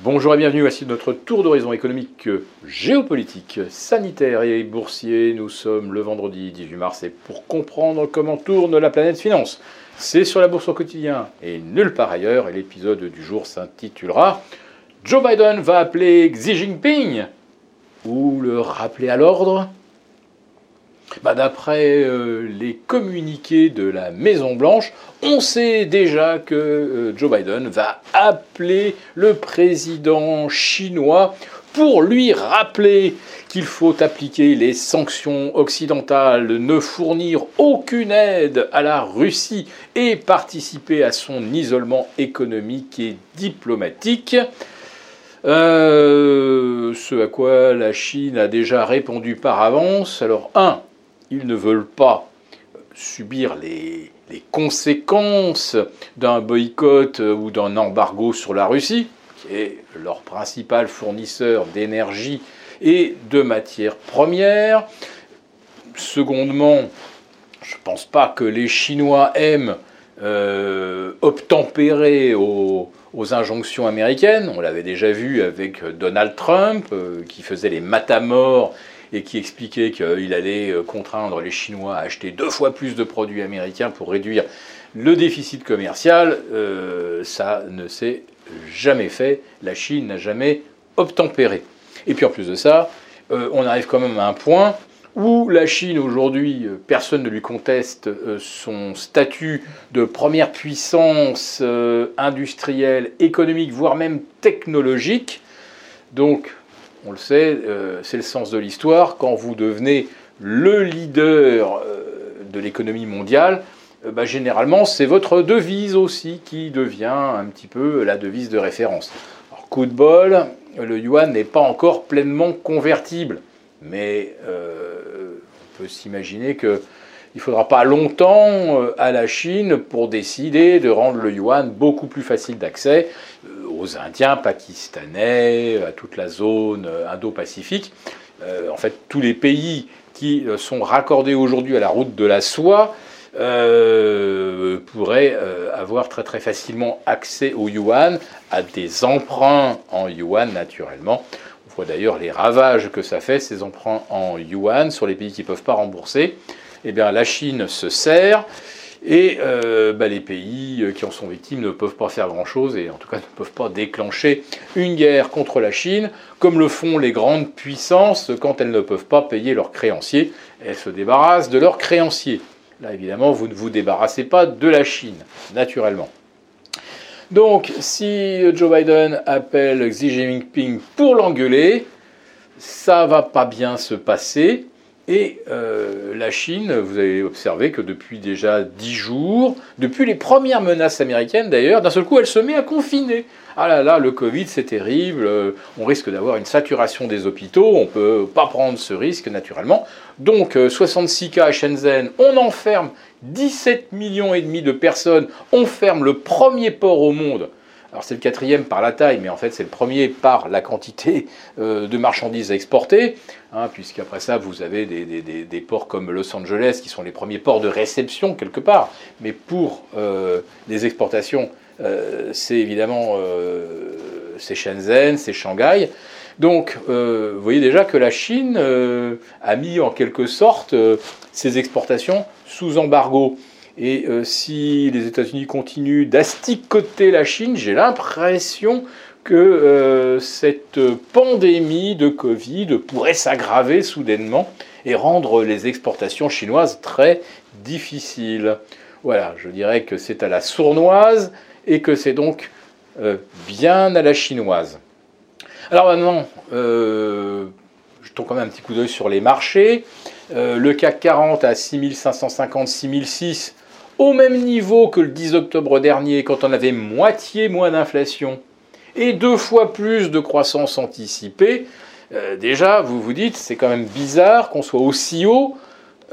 Bonjour et bienvenue, voici notre tour d'horizon économique, géopolitique, sanitaire et boursier. Nous sommes le vendredi 18 mars et pour comprendre comment tourne la planète finance, c'est sur la bourse au quotidien et nulle part ailleurs. Et l'épisode du jour s'intitulera Joe Biden va appeler Xi Jinping ou le rappeler à l'ordre bah, D'après euh, les communiqués de la Maison Blanche, on sait déjà que euh, Joe Biden va appeler le président chinois pour lui rappeler qu'il faut appliquer les sanctions occidentales, ne fournir aucune aide à la Russie et participer à son isolement économique et diplomatique. Euh, ce à quoi la Chine a déjà répondu par avance. Alors, un, ils ne veulent pas subir les, conséquences d'un boycott ou d'un embargo sur la Russie, qui est leur principal fournisseur d'énergie et de matières premières. Secondement, je ne pense pas que les Chinois aiment euh, obtempérer aux, injonctions américaines. On l'avait déjà vu avec Donald Trump, euh, qui faisait les matamores et qui expliquait qu'il allait euh, contraindre les Chinois à acheter deux fois plus de produits américains pour réduire le déficit commercial, euh, ça ne s'est jamais fait. La Chine n'a jamais obtempéré. Et puis en plus de ça, euh, on arrive quand même à un point où la Chine aujourd'hui, personne ne lui conteste son statut de première puissance industrielle, économique, voire même technologique. Donc on le sait, euh, c'est le sens de l'histoire. Quand vous devenez le leader euh, de l'économie mondiale, euh, bah, généralement, c'est votre devise aussi qui devient un petit peu la devise de référence. Alors, coup de bol, le yuan n'est pas encore pleinement convertible, mais on peut s'imaginer qu'il ne faudra pas longtemps à la Chine pour décider de rendre le yuan beaucoup plus facile d'accès aux Indiens, Pakistanais, à toute la zone euh, Indo-Pacifique. Euh, en fait, tous les pays qui euh, sont raccordés aujourd'hui à la route de la soie pourraient avoir très très facilement accès au yuan, à des emprunts en yuan naturellement. On voit d'ailleurs les ravages que ça fait, ces emprunts en yuan, sur les pays qui ne peuvent pas rembourser. Eh bien, la Chine se sert. Et euh, bah, les pays euh, qui en sont victimes ne peuvent pas faire grand-chose et en tout cas ne peuvent pas déclencher une guerre contre la Chine, comme le font les grandes puissances quand elles ne peuvent pas payer leurs créanciers. Elles se débarrassent de leurs créanciers. Là, évidemment, vous ne vous débarrassez pas de la Chine, naturellement. Donc, si Joe Biden appelle Xi Jinping pour l'engueuler, ça va pas bien se passer. Et euh, la Chine, vous avez observé que depuis déjà dix jours, depuis les premières menaces américaines d'ailleurs, d'un seul coup, elle se met à confiner. Ah là là, le Covid, c'est terrible, euh, on risque d'avoir une saturation des hôpitaux, on ne peut pas prendre ce risque naturellement. Donc 66 euh, cas à Shenzhen, on enferme 17 millions et demi de personnes, on ferme le premier port au monde alors c'est le quatrième par la taille, mais en fait c'est le premier par la quantité euh, de marchandises à exporter, hein, puisqu'après ça vous avez des, ports comme Los Angeles qui sont les premiers ports de réception quelque part, mais pour euh, les exportations euh, c'est évidemment Shenzhen, c'est Shanghai. Donc vous voyez déjà que la Chine a mis en quelque sorte ses exportations sous embargo. Et euh, si les États-Unis continuent d'asticoter la Chine, j'ai l'impression que euh, cette pandémie de Covid pourrait s'aggraver soudainement et rendre les exportations chinoises très difficiles. Voilà, je dirais que c'est à la sournoise et que c'est donc euh, bien à la chinoise. Alors maintenant, je tombe quand même un petit coup d'œil sur les marchés. le CAC 40 à 6550, 6006 au même niveau que le 10 octobre dernier, quand on avait moitié moins d'inflation et deux fois plus de croissance anticipée, euh, déjà, vous vous dites, c'est quand même bizarre qu'on soit aussi haut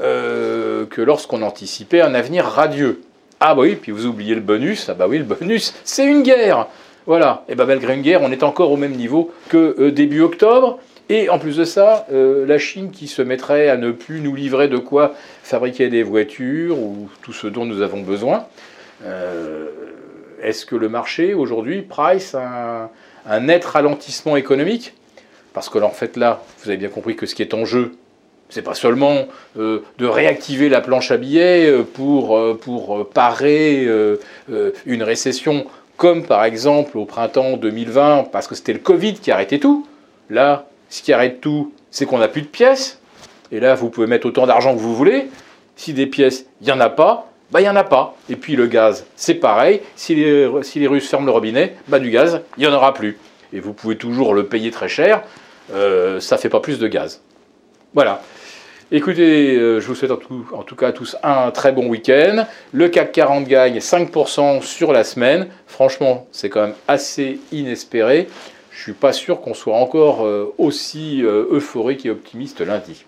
euh, que lorsqu'on anticipait un avenir radieux. Ah bah oui, puis vous oubliez le bonus, ah bah oui, le bonus, c'est une guerre Voilà, et bah malgré une guerre, on est encore au même niveau que euh, début octobre, et en plus de ça, euh, la Chine qui se mettrait à ne plus nous livrer de quoi fabriquer des voitures ou tout ce dont nous avons besoin. Euh, est-ce que le marché aujourd'hui price un, net ralentissement économique, parce que en fait là, vous avez bien compris que ce qui est en jeu, c'est pas seulement de réactiver la planche à billets pour parer une récession comme par exemple au printemps 2020, parce que c'était le Covid qui arrêtait tout. Là, ce qui arrête tout, c'est qu'on n'a plus de pièces. Et là, vous pouvez mettre autant d'argent que vous voulez. Si des pièces, il n'y en a pas, bah il n'y en a pas. Et puis le gaz, c'est pareil. Si les, si les Russes ferment le robinet, bah du gaz, il n'y en aura plus. Et vous pouvez toujours le payer très cher. ça ne fait pas plus de gaz. Voilà. Écoutez, euh, je vous souhaite en tout, cas à tous un très bon week-end. Le CAC 40 gagne 5% sur la semaine. Franchement, c'est quand même assez inespéré. Je ne suis pas sûr qu'on soit encore euh, aussi euh, euphorique et optimiste lundi.